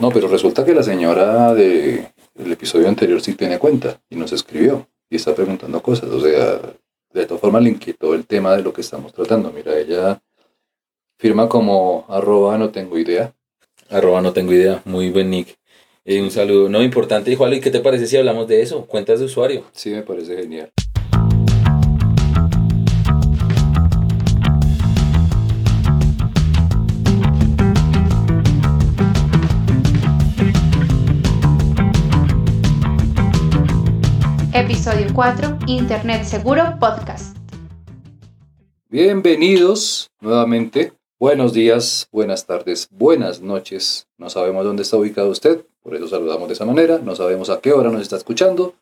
No, pero resulta que la señora de el episodio anterior sí tiene cuenta y nos escribió y está preguntando cosas. O sea, de todas formas le inquietó el tema de lo que estamos tratando. Mira, ella firma como arroba no tengo idea. Arroba no tengo idea. Muy buen nick. Eh, un saludo. No, importante, igual, ¿y qué te parece si hablamos de eso? Cuentas de usuario. Sí, me parece genial. Episodio 4, Internet Seguro Podcast. Bienvenidos nuevamente. Buenos días, buenas tardes, buenas noches. No sabemos dónde está ubicado usted, por eso saludamos de esa manera. No sabemos a qué hora nos está escuchando.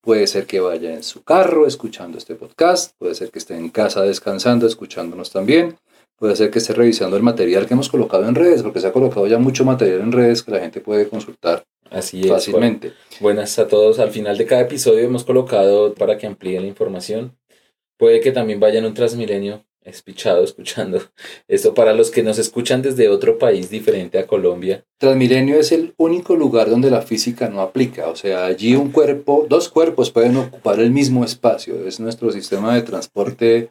Puede ser que vaya en su carro escuchando este podcast, puede ser que esté en casa descansando, escuchándonos también. Puede ser que esté revisando el material que hemos colocado en redes, porque se ha colocado ya mucho material en redes que la gente puede consultar Así es. fácilmente. Buenas a todos. Al final de cada episodio hemos colocado para que amplíe la información. Puede que también vayan un Transmilenio espichado escuchando esto para los que nos escuchan desde otro país diferente a Colombia. Transmilenio es el único lugar donde la física no aplica, o sea, allí un cuerpo, dos cuerpos pueden ocupar el mismo espacio, es nuestro sistema de transporte.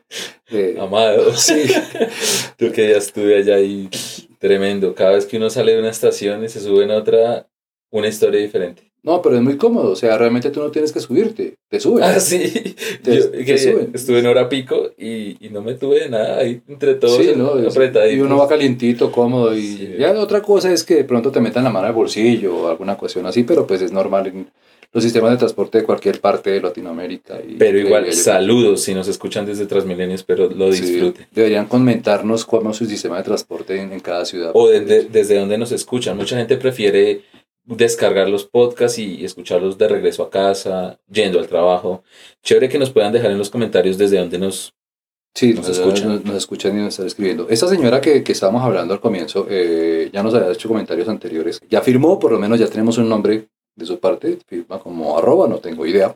eh, Amado. sí, Tú que ya estuve allá y tremendo. Cada vez que uno sale de una estación y se sube en otra, una historia diferente. No, pero es muy cómodo, o sea, realmente tú no tienes que subirte, te suben. Ah, sí. Te- Yo te que suben. estuve en hora pico y, y no me tuve de nada ahí entre todos Sí, ¿no? Apretaditos. y uno va calientito, cómodo, y Sí. ya otra cosa es que de pronto te metan la mano al bolsillo o alguna cuestión así, pero pues es normal en los sistemas de transporte de cualquier parte de Latinoamérica. y Pero igual, saludos si nos escuchan desde Transmilenio, espero lo Sí, disfruten. deberían comentarnos cómo es su sistema de transporte en, en cada ciudad. O desde, desde donde nos escuchan. Mucha gente prefiere descargar los podcasts y escucharlos de regreso a casa, yendo al trabajo. Chévere que nos puedan dejar en los comentarios desde donde nos... Sí, Nos nos, escuchan. escuchan. Nos, nos escuchan y nos están escribiendo. Esta señora que, que estábamos hablando al comienzo eh, ya nos había hecho comentarios anteriores. Ya firmó, por lo menos ya tenemos un nombre de su parte, firma como arroba, no tengo idea.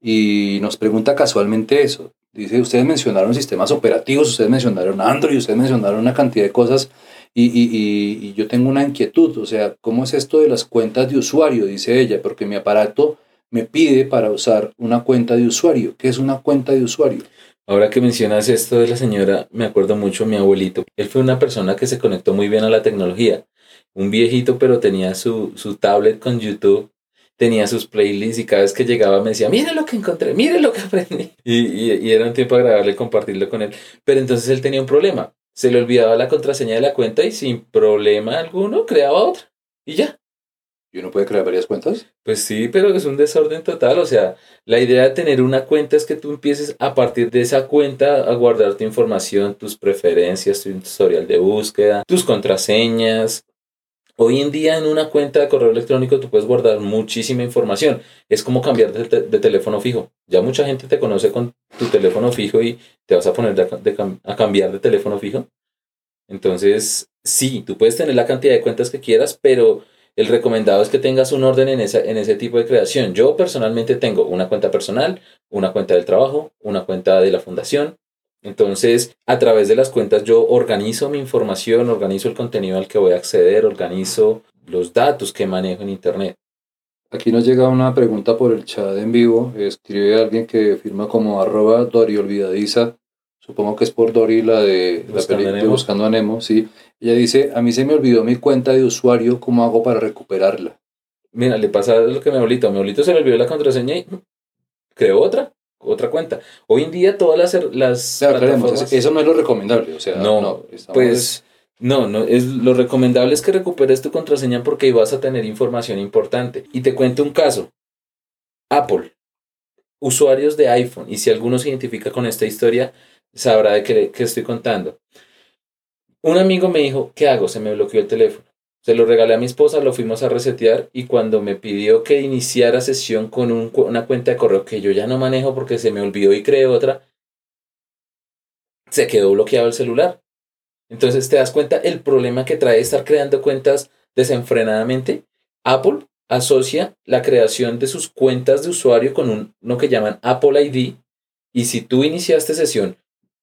Y nos pregunta casualmente eso. Dice, ustedes mencionaron sistemas operativos, ustedes mencionaron Android, ustedes mencionaron una cantidad de cosas y, y, y, y yo tengo una inquietud, o sea, ¿cómo es esto de las cuentas de usuario? Dice ella, porque mi aparato me pide para usar una cuenta de usuario. ¿Qué es una cuenta de usuario? Ahora que mencionas esto de la señora, me acuerdo mucho de mi abuelito. Él fue una persona que se conectó muy bien a la tecnología. Un viejito, pero tenía su, su tablet con YouTube, tenía sus playlists y cada vez que llegaba me decía, mire lo que encontré, mire lo que aprendí. Y, y, y era un tiempo agradable compartirlo con él. Pero entonces él tenía un problema. Se le olvidaba la contraseña de la cuenta y sin problema alguno creaba otra. Y ya. ¿Y uno puede crear varias cuentas? Pues sí, pero es un desorden total. O sea, la idea de tener una cuenta es que tú empieces a partir de esa cuenta a guardar tu información, tus preferencias, tu historial de búsqueda, tus contraseñas. Hoy en día en una cuenta de correo electrónico tú puedes guardar muchísima información. Es como cambiar de, te- de teléfono fijo. Ya mucha gente te conoce con tu teléfono fijo y te vas a poner a cambiar de teléfono fijo. Entonces, sí, tú puedes tener la cantidad de cuentas que quieras, pero el recomendado es que tengas un orden en ese tipo de creación. Yo personalmente tengo una cuenta personal, una cuenta del trabajo, una cuenta de la fundación. Entonces, a través de las cuentas yo organizo mi información, organizo el contenido al que voy a acceder, organizo los datos que manejo en Internet. Aquí nos llega una pregunta por el chat en vivo. Escribe alguien que firma como arroba Dori Olvidadiza. Supongo que es por Dory la de, la Buscando peli- a de Nemo. Buscando a Nemo. Sí. Ella dice, a mí se me olvidó mi cuenta de usuario, ¿cómo hago para recuperarla? Mira, le pasa lo que a mi abuelito. A mi abuelito se le olvidó la contraseña y creó otra, otra cuenta. Hoy en día todas las, las O sea, aclaremos, plataformas- eso no es lo recomendable. O sea, No, Pues no, no, es lo recomendable es que recuperes tu contraseña porque ahí vas a tener información importante. Y te cuento un caso. Apple, usuarios de iPhone, y si alguno se identifica con esta historia, sabrá de qué, qué estoy contando. Un amigo me dijo, ¿qué hago? Se me bloqueó el teléfono. Se lo regalé a mi esposa, lo fuimos a resetear y cuando me pidió que iniciara sesión con un una cuenta de correo que yo ya no manejo porque se me olvidó y creé otra, se quedó bloqueado el celular. Entonces te das cuenta el problema que trae estar creando cuentas desenfrenadamente. Apple asocia la creación de sus cuentas de usuario con un, lo que llaman Apple ID. Y si tú iniciaste sesión,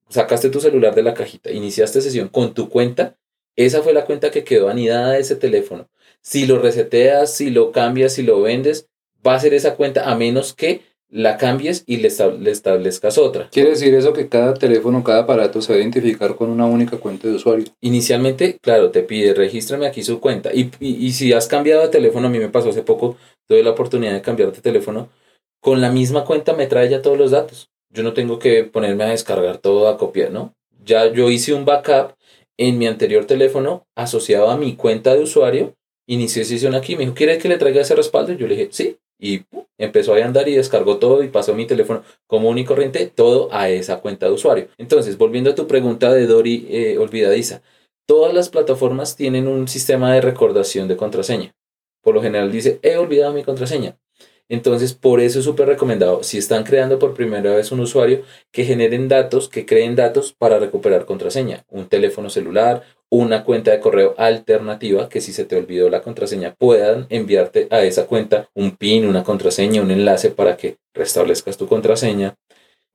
sacaste tu celular de la cajita, iniciaste sesión con tu cuenta, esa fue la cuenta que quedó anidada de ese teléfono. si lo reseteas, si lo cambias, si lo vendes, va a ser esa cuenta a menos que la cambies y le, estab- le establezcas otra. Quiere decir eso que cada teléfono, cada aparato se va a identificar con una única cuenta de usuario. Inicialmente, claro, te pide, regístrame aquí su cuenta. Y, y, y si has cambiado de teléfono, a mí me pasó hace poco, tuve la oportunidad de cambiar de teléfono, con la misma cuenta me trae ya todos los datos. Yo no tengo que ponerme a descargar todo, a copiar, ¿no? Ya yo hice un backup en mi anterior teléfono asociado a mi cuenta de usuario, inicié sesión aquí, me dijo, ¿quiere que le traiga ese respaldo? Yo le dije, sí. Y ¡pum! empezó a andar y descargó todo y pasó mi teléfono común y corriente, todo a esa cuenta de usuario. Entonces, volviendo a tu pregunta de Dori eh, olvidadiza, todas las plataformas tienen un sistema de recordación de contraseña. Por lo general dice, he olvidado mi contraseña. Entonces, por eso es súper recomendado, si están creando por primera vez un usuario, que generen datos, que creen datos para recuperar contraseña. Un teléfono celular, una cuenta de correo alternativa, que si se te olvidó la contraseña, puedan enviarte a esa cuenta un PIN, una contraseña, un enlace para que restablezcas tu contraseña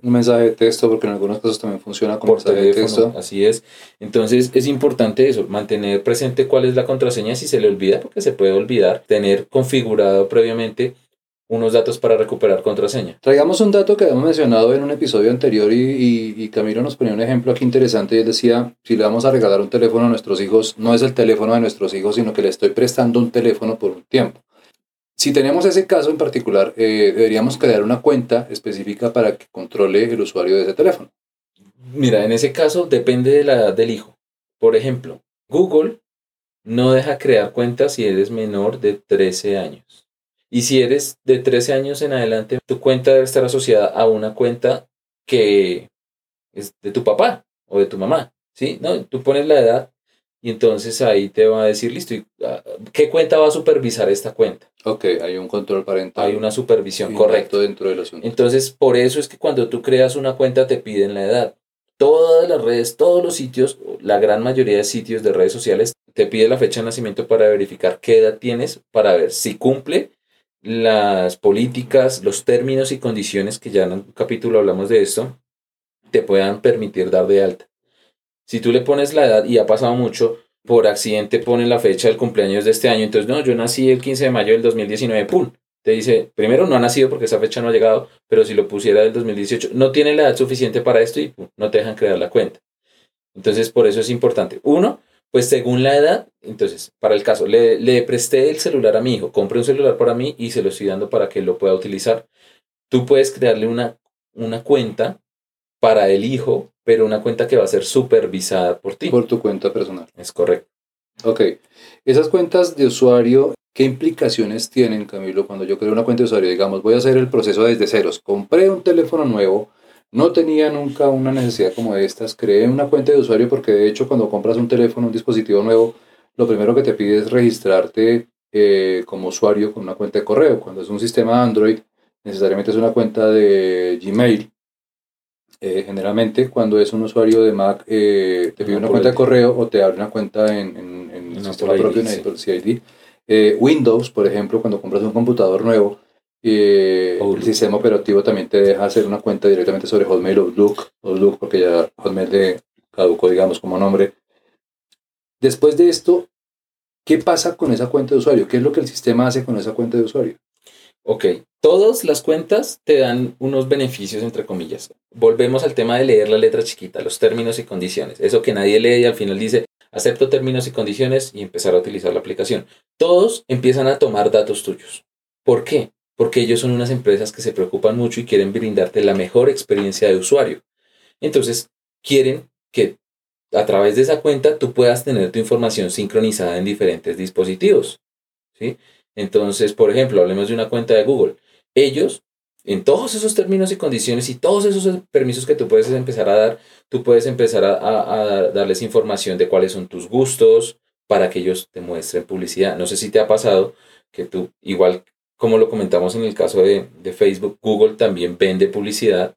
Un mensaje de texto, porque en algunos casos también funciona como por mensaje de teléfono, texto. así es. Entonces es importante eso, mantener presente cuál es la contraseña si se le olvida, porque se puede olvidar, tener configurado previamente unos datos para recuperar contraseña. Traigamos un dato que habíamos mencionado en un episodio anterior y, y, y Camilo nos ponía un ejemplo aquí interesante y él decía, si le vamos a regalar un teléfono a nuestros hijos, no es el teléfono de nuestros hijos, sino que le estoy prestando un teléfono por un tiempo. Si tenemos ese caso en particular, eh, deberíamos crear una cuenta específica para que controle el usuario de ese teléfono. Mira, en ese caso depende de la edad del hijo. Por ejemplo, Google no deja crear cuentas si eres menor de 13 años. Y si eres de 13 años en adelante, tu cuenta debe estar asociada a una cuenta que es de tu papá o de tu mamá. ¿Sí? No, tú pones la edad y entonces ahí te va a decir, listo, ¿y, ah, ¿qué cuenta va a supervisar esta cuenta? Ok, hay un control parental. Hay una supervisión, correcto. dentro del asunto. Entonces, por eso es que cuando tú creas una cuenta te piden la edad. Todas las redes, todos los sitios, la gran mayoría de sitios de redes sociales, te pide la fecha de nacimiento para verificar qué edad tienes, para ver si cumple las políticas, los términos y condiciones, que ya en un capítulo hablamos de esto, te puedan permitir dar de alta. Si tú le pones la edad, y ha pasado mucho, por accidente pone la fecha del cumpleaños de este año, entonces no, yo nací el 15 de mayo del 2019, ¡pum! Te dice, primero no ha nacido porque esa fecha no ha llegado, pero si lo pusiera del 2018, no tiene la edad suficiente para esto y no te dejan crear la cuenta. Entonces, por eso es importante. Uno, pues según la edad, entonces, para el caso, le, le presté el celular a mi hijo, compré un celular para mí y se lo estoy dando para que lo pueda utilizar. Tú puedes crearle una, una cuenta para el hijo, pero una cuenta que va a ser supervisada por ti. Por tu cuenta personal. Es correcto. Ok. Esas cuentas de usuario, ¿qué implicaciones tienen, Camilo? Cuando yo creo una cuenta de usuario, digamos, voy a hacer el proceso desde ceros. Compré un teléfono nuevo, no tenía nunca una necesidad como estas, creé una cuenta de usuario porque de hecho cuando compras un teléfono, un dispositivo nuevo, lo primero que te pide es registrarte eh, como usuario con una cuenta de correo. Cuando es un sistema Android, necesariamente es una cuenta de Gmail. Eh, generalmente cuando es un usuario de Mac, eh, te pide Una una cuenta de correo o te abre una cuenta en, en- en el En sistema propio, ID, en sí. Apple CID. Eh, Windows, por ejemplo, cuando compras un computador nuevo, eh, el Outlook. sistema operativo también te deja hacer una cuenta directamente sobre Hotmail o Outlook, Outlook porque ya Hotmail de caducó, digamos, como nombre. Después de esto, ¿qué pasa con esa cuenta de usuario? ¿Qué es lo que el sistema hace con esa cuenta de usuario? Ok, todas las cuentas te dan unos beneficios, entre comillas. Volvemos al tema de leer la letra chiquita, los términos y condiciones. Eso que nadie lee y al final dice, acepto términos y condiciones y empezar a utilizar la aplicación. Todos empiezan a tomar datos tuyos. ¿Por qué? Porque ellos son unas empresas que se preocupan mucho y quieren brindarte la mejor experiencia de usuario. Entonces, quieren que a través de esa cuenta tú puedas tener tu información sincronizada en diferentes dispositivos. ¿sí? Entonces, por ejemplo, hablemos de una cuenta de Google. Ellos, en todos esos términos y condiciones y todos esos permisos que tú puedes empezar a dar, tú puedes empezar a, a- a darles información de cuáles son tus gustos para que ellos te muestren publicidad. No sé si te ha pasado que tú, igual como lo comentamos en el caso de, de Facebook, Google también vende publicidad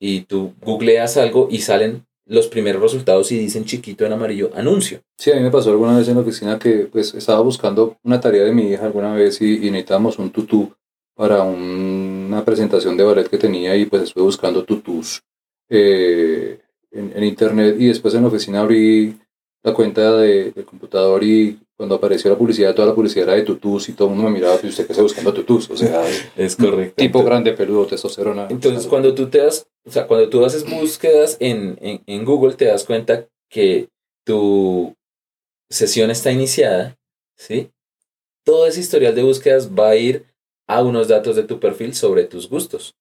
y tú googleas algo y salen los primeros resultados y dicen chiquito en amarillo anuncio. Sí, a mí me pasó alguna vez en la oficina que pues estaba buscando una tarea de mi hija alguna vez y, y necesitábamos un tutú para un- una presentación de ballet que tenía y pues estuve buscando tutús eh, en, en internet y después en la oficina abrí la cuenta de- del computador y cuando apareció la publicidad, toda la publicidad era de tutús y todo el mundo me miraba, y usted qué está buscando tutús, o sea, Es correcto. tipo grande, peludo, testosterona. Entonces, cuando tú te das, o sea, cuando tú haces búsquedas en, en, en Google, te das cuenta que tu sesión está iniciada, ¿sí? Todo ese historial de búsquedas va a ir a unos datos de tu perfil sobre tus gustos.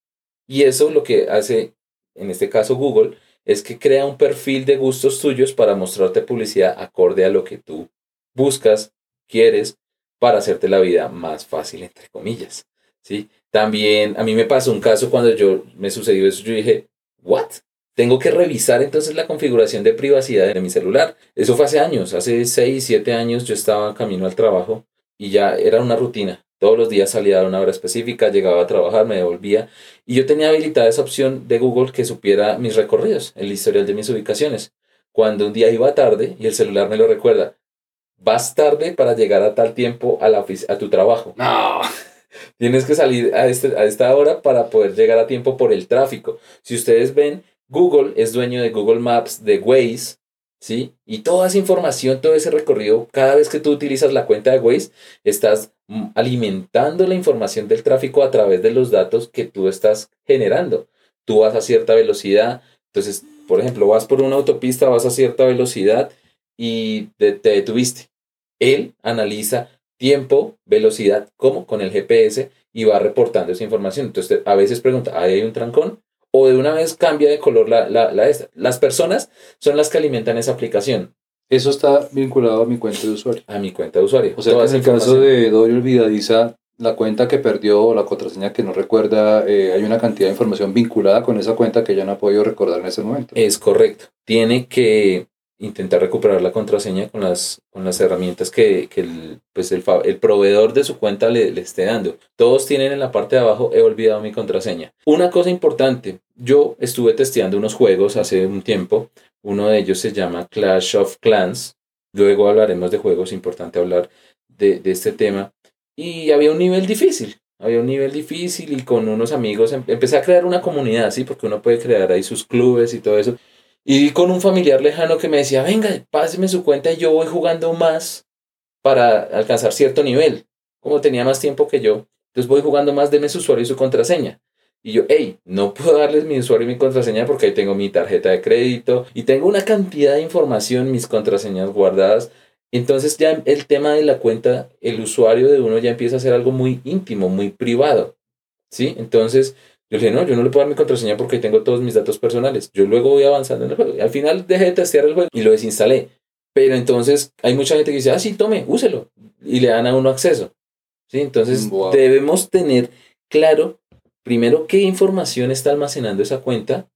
Y eso lo que hace, en este caso Google, es que crea un perfil de gustos tuyos para mostrarte publicidad acorde a lo que tú buscas, quieres, para hacerte la vida más fácil, entre comillas, ¿sí? También a mí me pasó un caso cuando yo me sucedió eso, yo dije, ¿what? Tengo que revisar entonces la configuración de privacidad de mi celular. Eso fue hace años, hace 6, 7 años yo estaba camino al trabajo y ya era una rutina. Todos los días salía a una hora específica, llegaba a trabajar, me devolvía y yo tenía habilitada esa opción de Google que supiera mis recorridos, el historial de mis ubicaciones. Cuando un día iba tarde y el celular me lo recuerda, vas tarde para llegar a tal tiempo a, la a tu trabajo. No, Tienes que salir a, este- a esta hora para poder llegar a tiempo por el tráfico. Si ustedes ven, Google es dueño de Google Maps, de Waze, ¿sí? Y toda esa información, todo ese recorrido, cada vez que tú utilizas la cuenta de Waze, estás mm, alimentando la información del tráfico a través de los datos que tú estás generando. Tú vas a cierta velocidad, entonces, por ejemplo, vas por una autopista, vas a cierta velocidad y te, te detuviste. Él analiza tiempo, velocidad, como con el GPS y va reportando esa información. Entonces, a veces pregunta, ¿ahí hay un trancón? O de una vez cambia de color la, la, la esta. Las personas son las que alimentan esa aplicación eso está vinculado a mi cuenta de usuario. a mi cuenta de usuario. O sea, que en el caso de Dory Olvidadiza, la cuenta que perdió o la contraseña que no recuerda, eh, hay una cantidad de información vinculada con esa cuenta que ya no ha podido recordar en ese momento. Es correcto. Tiene que intentar recuperar la contraseña con las, con las herramientas que, que el, pues el, el proveedor de su cuenta le, le esté dando. Todos tienen en la parte de abajo, he olvidado mi contraseña. Una cosa importante, yo estuve testeando unos juegos hace un tiempo. Uno de ellos se llama Clash of Clans. Luego hablaremos de juegos, importante hablar de, de este tema. Y había un nivel difícil. Había un nivel difícil y con unos amigos em- empecé a crear una comunidad, ¿sí? Porque uno puede crear ahí sus clubes y todo eso. Y con un familiar lejano que me decía, venga, páseme su cuenta y yo voy jugando más para alcanzar cierto nivel. Como tenía más tiempo que yo, entonces voy jugando más, deme su usuario y su contraseña. Y yo, hey, no puedo darles mi usuario y mi contraseña porque ahí tengo mi tarjeta de crédito y tengo una cantidad de información, mis contraseñas guardadas. Entonces ya el tema de la cuenta, el usuario de uno ya empieza a ser algo muy íntimo, muy privado. ¿Sí? Entonces yo le dije, no, yo no le puedo dar mi contraseña porque tengo todos mis datos personales. Yo luego voy avanzando en el juego. Y al final dejé de testear el juego y lo desinstalé. Pero entonces hay mucha gente que dice, ah, sí, tome, úselo. Y le dan a uno acceso. ¿Sí? Entonces Wow. debemos tener claro, primero, qué información está almacenando esa cuenta.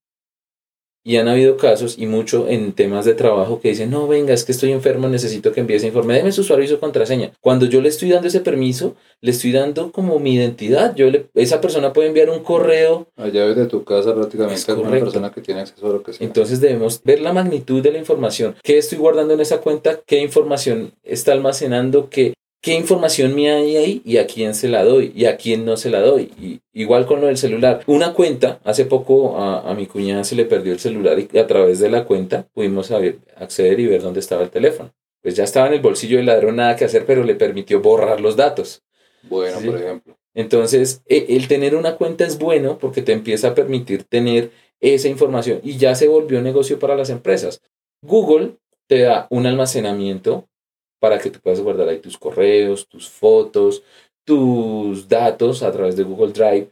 Y han habido casos, y mucho en temas de trabajo, que dicen, no, venga, es que estoy enfermo, necesito que envíe ese informe, déme su usuario y su contraseña. Cuando yo le estoy dando ese permiso, le estoy dando como mi identidad. Yo le, esa persona puede enviar un correo Allá desde tu casa prácticamente Es a una persona que tiene acceso a lo que sea. Entonces debemos ver la magnitud de la información. ¿Qué estoy guardando en esa cuenta? ¿Qué información está almacenando? ¿Qué, qué información mía hay ahí? ¿Y a quién se la doy? ¿Y a quién no se la doy? Y, igual con lo del celular. Una cuenta, hace poco a, a mi cuñada se le perdió el celular y a través de la cuenta pudimos saber- acceder y ver dónde estaba el teléfono. Pues ya estaba en el bolsillo del ladrón, nada que hacer, pero le permitió borrar los datos. Bueno, Sí. por ejemplo. Entonces, e- el tener una cuenta es bueno porque te empieza a permitir tener esa información y ya se volvió negocio para las empresas. Google te da un almacenamiento para que tú puedas guardar ahí tus correos, tus fotos, tus datos a través de Google Drive.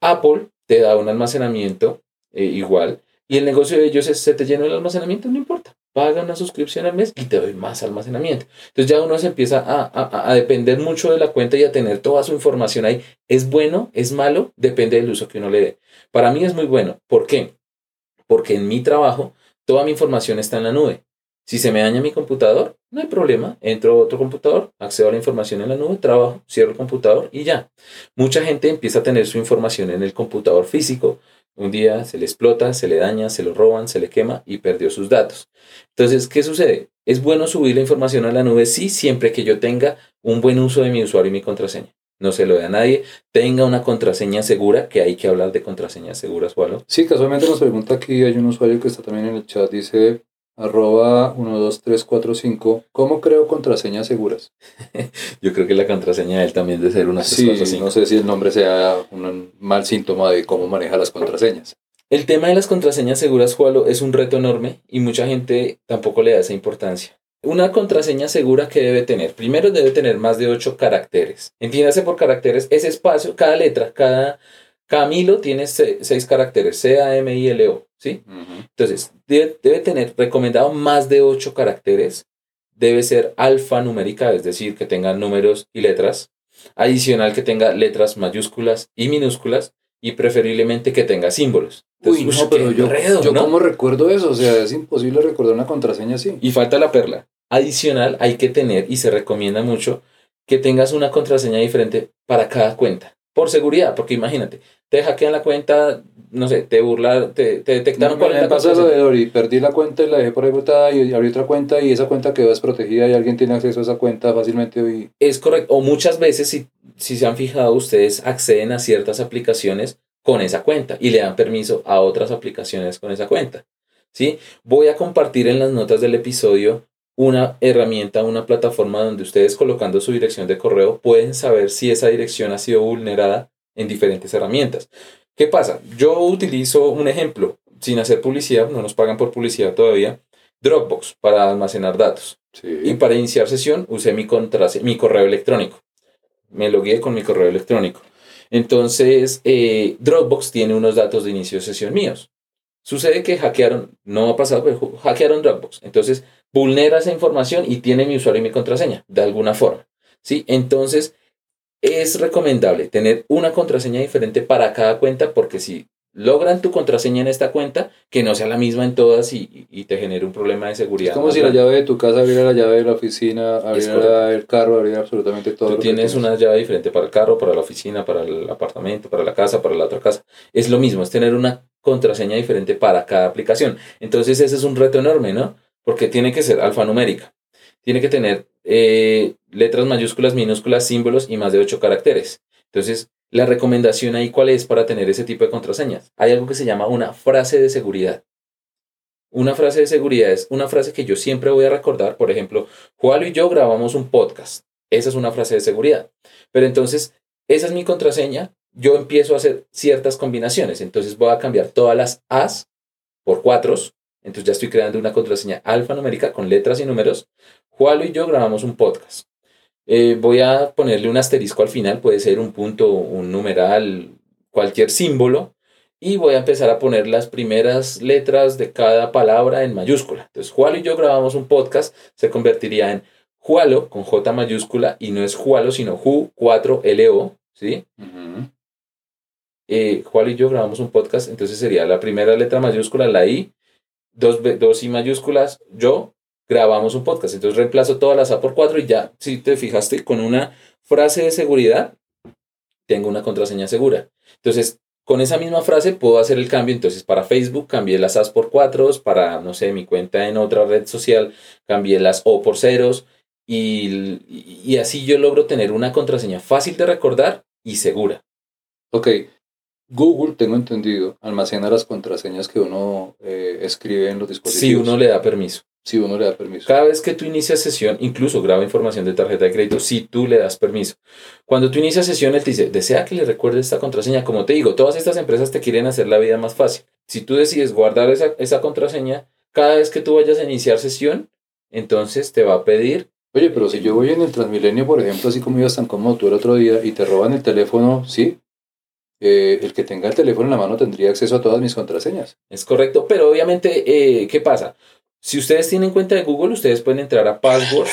Apple te da un almacenamiento eh, igual y el negocio de ellos es se te llena el almacenamiento, no importa. Paga una suscripción al mes y te doy más almacenamiento. Entonces ya uno se empieza a, a- a depender mucho de la cuenta y a tener toda su información ahí. ¿Es bueno? ¿Es malo? Depende del uso que uno le dé. Para mí es muy bueno. ¿Por qué? Porque en mi trabajo toda mi información está en la nube. Si se me daña mi computador, no hay problema. Entro a otro computador, accedo a la información en la nube, trabajo, cierro el computador y ya. Mucha gente empieza a tener su información en el computador físico. Un día se le explota, se le daña, se lo roban, se le quema y perdió sus datos. Entonces, ¿qué sucede? Es bueno subir la información a la nube, sí, siempre que yo tenga un buen uso de mi usuario y mi contraseña. No se lo dé a nadie. Tenga una contraseña segura, que hay que hablar de contraseñas seguras o algo. Sí, casualmente nos pregunta aquí, hay un usuario que está también en el chat, dice, arroba 12345. ¿Cómo creo contraseñas seguras? Yo creo que la contraseña de él también debe ser una Sí, no sé si el nombre sea un mal síntoma de cómo maneja las contraseñas. El tema de las contraseñas seguras, Jualo, es un reto enorme y mucha gente tampoco le da esa importancia. Una contraseña segura que debe tener, primero debe tener más de 8 caracteres. Entiéndase por caracteres ese espacio, cada letra, cada Camilo tiene 6 caracteres, C, A, M, I, L, O, ¿sí? Entonces, debe, debe, tener recomendado más de 8 caracteres, debe ser alfanumérica, es decir, que tenga números y letras, adicional que tenga letras mayúsculas y minúsculas, y preferiblemente que tenga símbolos. Uy, no, pero yo, yo ¿cómo recuerdo eso? O sea, es imposible recordar una contraseña así. Y falta la perla. Adicional, hay que tener, y se recomienda mucho, que tengas una contraseña diferente para cada cuenta. Por seguridad, porque imagínate, te hackean la cuenta, no sé, te burlan, te, te detectaron no, me pasa lo de Dori, perdí la cuenta y la dejé por ahí botada y abrí otra cuenta y esa cuenta quedó desprotegida y alguien tiene acceso a esa cuenta fácilmente hoy. Es correcto, o muchas veces, si, si se han fijado, ustedes acceden a ciertas aplicaciones con esa cuenta y le dan permiso a otras aplicaciones con esa cuenta. ¿sí? Voy a compartir en las notas del episodio una herramienta, una plataforma donde ustedes colocando su dirección de correo pueden saber si esa dirección ha sido vulnerada en diferentes herramientas. ¿Qué pasa? Yo utilizo un ejemplo, sin hacer publicidad, no nos pagan por publicidad todavía, Dropbox para almacenar datos. Y para iniciar sesión usé mi, mi correo electrónico. Me logué con mi correo electrónico. Entonces, eh, Dropbox tiene unos datos de inicio de sesión míos. Sucede que hackearon, no ha pasado, pero hackearon Dropbox. Entonces, vulnera esa información y tiene mi usuario y mi contraseña, de alguna forma. ¿sí? Entonces, es recomendable tener una contraseña diferente para cada cuenta porque si logran tu contraseña en esta cuenta, que no sea la misma en todas y, y te genere un problema de seguridad. Es como si la llave de tu casa abriera la llave de la oficina, abriera el carro, abriera absolutamente todo. Tú tienes, una llave diferente para el carro, para la oficina, para el apartamento, para la casa, para la otra casa. Es lo mismo, es tener una contraseña diferente para cada aplicación. Entonces ese es un reto enorme, ¿no? Porque tiene que ser alfanumérica. Tiene que tener eh, letras mayúsculas, minúsculas, símbolos y más de ocho caracteres. Entonces, la recomendación ahí cuál es para tener ese tipo de contraseñas. Hay algo que se llama una frase de seguridad. Una frase de seguridad es una frase que yo siempre voy a recordar. Por ejemplo, Juan y yo grabamos un podcast. Esa es una frase de seguridad. Pero entonces, esa es mi contraseña. Yo empiezo a hacer ciertas combinaciones. Entonces voy a cambiar todas las As por cuatros. Entonces ya estoy creando una contraseña alfanumérica con letras y números. Juan y yo grabamos un podcast. Eh, voy a ponerle un asterisco al final, puede ser un punto, un numeral, cualquier símbolo, y voy a empezar a poner las primeras letras de cada palabra en mayúscula. Entonces, Jualo y yo grabamos un podcast, se convertiría en Jualo con J mayúscula y no es Jualo, sino Ju4LO, ¿sí? Eh, Jualo y yo grabamos un podcast, entonces sería la primera letra mayúscula, la I, dos, dos I mayúsculas, yo, grabamos un podcast. Entonces reemplazo todas las A por 4 y ya, si te fijaste, con una frase de seguridad, tengo una contraseña segura. Entonces, con esa misma frase puedo hacer el cambio. Entonces, para Facebook cambié las A por 4, para, no sé, mi cuenta en otra red social cambié las O por ceros. Y, y así yo logro tener una contraseña fácil de recordar y segura. Ok, Google, tengo entendido, almacena las contraseñas que uno eh, escribe en los dispositivos. Si uno le da permiso. Si uno le da permiso. Cada vez que tú inicias sesión, incluso graba información de tarjeta de crédito, si tú le das permiso. Cuando tú inicias sesión, él te dice, desea que le recuerde esta contraseña. Como te digo, todas estas empresas te quieren hacer la vida más fácil. Si tú decides guardar esa, esa contraseña, cada vez que tú vayas a iniciar sesión, entonces te va a pedir Oye, pero si yo voy en el Transmilenio, por ejemplo, así como ibas tan cómodo tú el otro día y te roban el teléfono, sí, eh, el que tenga el teléfono en la mano tendría acceso a todas mis contraseñas. Es correcto, pero obviamente, eh, ¿qué pasa? Si ustedes tienen cuenta de Google, ustedes pueden entrar a Passwords.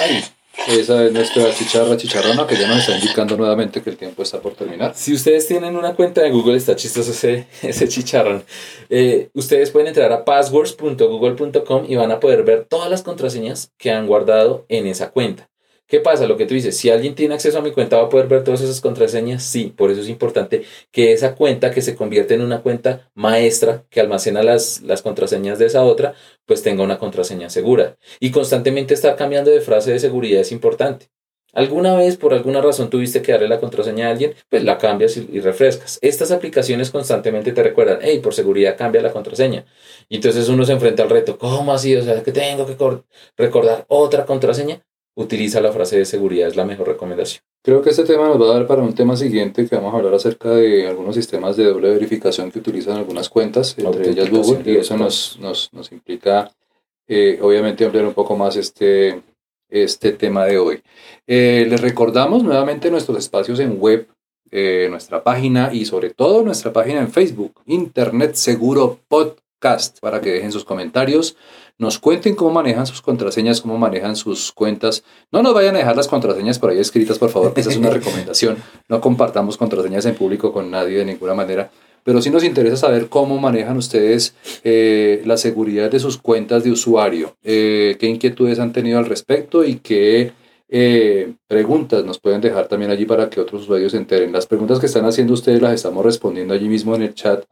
Ahí. Esa es nuestra chicharra chicharrona que ya nos está indicando nuevamente que el tiempo está por terminar. Si ustedes tienen una cuenta de Google, está chistoso ese, ese chicharrón. Eh, ustedes pueden entrar a passwords.google.com y van a poder ver todas las contraseñas que han guardado en esa cuenta. ¿Qué pasa? Lo que tú dices, si alguien tiene acceso a mi cuenta, ¿va a poder ver todas esas contraseñas? Sí, por eso es importante que esa cuenta que se convierte en una cuenta maestra que almacena las, las contraseñas de esa otra, pues tenga una contraseña segura. Y constantemente estar cambiando de frase de seguridad es importante. alguna vez por alguna razón tuviste que darle la contraseña a alguien, pues la cambias y, refrescas. Estas aplicaciones constantemente te recuerdan, hey, por seguridad cambia la contraseña. Y entonces uno se enfrenta al reto, ¿cómo así? O sea, que tengo que cor- recordar otra contraseña. Utiliza la frase de seguridad, es la mejor recomendación. Creo que este tema nos va a dar para un tema siguiente que vamos a hablar acerca de algunos sistemas de doble verificación que utilizan algunas cuentas, entre ellas Google, y eso nos, nos, nos implica eh, obviamente ampliar un poco más este, este tema de hoy. Eh, les recordamos nuevamente nuestros espacios en web, eh, nuestra página y sobre todo nuestra página en Facebook, Internet Seguro Podcast, para que dejen sus comentarios, nos cuenten cómo manejan sus contraseñas, cómo manejan sus cuentas. No nos vayan a dejar las contraseñas por ahí escritas, por favor, que esa es una recomendación. No compartamos contraseñas en público con nadie de ninguna manera. Pero sí nos interesa saber cómo manejan ustedes eh, la seguridad de sus cuentas de usuario, eh, qué inquietudes han tenido al respecto y qué eh, preguntas nos pueden dejar también allí para que otros usuarios se enteren. Las preguntas que están haciendo ustedes las estamos respondiendo allí mismo en el chat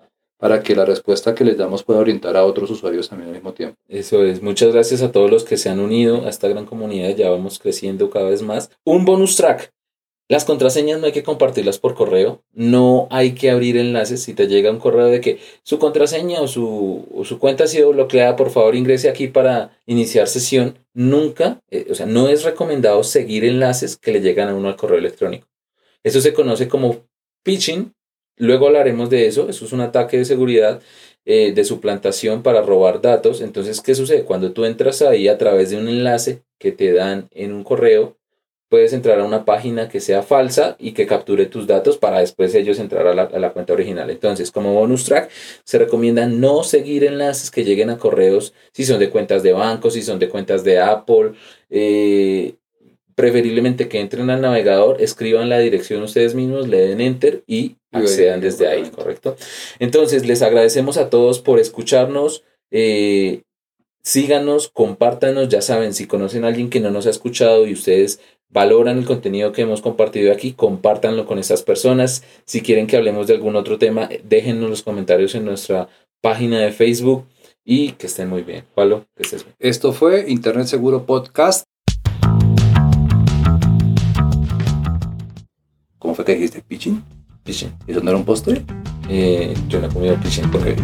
para que la respuesta que les damos pueda orientar a otros usuarios también al mismo tiempo. Eso es. Muchas gracias a todos los que se han unido a esta gran comunidad. Ya vamos creciendo cada vez más. Un bonus track. Las contraseñas no hay que compartirlas por correo. No hay que abrir enlaces. Si te llega un correo de que su contraseña o su, su cuenta ha sido bloqueada, por favor ingrese aquí para iniciar sesión. Nunca, eh, o sea, no es recomendado seguir enlaces que le llegan a uno al correo electrónico. Eso se conoce como phishing. Luego hablaremos de eso. Eso es un ataque de seguridad eh, de suplantación para robar datos. Entonces, ¿qué sucede? Cuando tú entras ahí a través de un enlace que te dan en un correo, puedes entrar a una página que sea falsa y que capture tus datos para después ellos entrar a la, a la cuenta original. Entonces, como bonus track, se recomienda no seguir enlaces que lleguen a correos si son de cuentas de banco, si son de cuentas de Apple. eh, preferiblemente que entren al navegador, escriban la dirección ustedes mismos, le den enter y accedan desde ahí. ¿correcto? Entonces, les agradecemos a todos por escucharnos. eh, síganos, compártanos, ya saben, si conocen a alguien que no nos ha escuchado y ustedes valoran el contenido que hemos compartido aquí, compártanlo con esas personas. Si quieren que hablemos de algún otro tema, déjennos los comentarios en nuestra página de Facebook y que estén muy bien. Pablo, que estés bien. Esto fue Internet Seguro Podcast. ¿Cómo fue que dijiste? ¿Pitching? Pichín. ¿Eso no era un postre? Eh, yo no he comido porque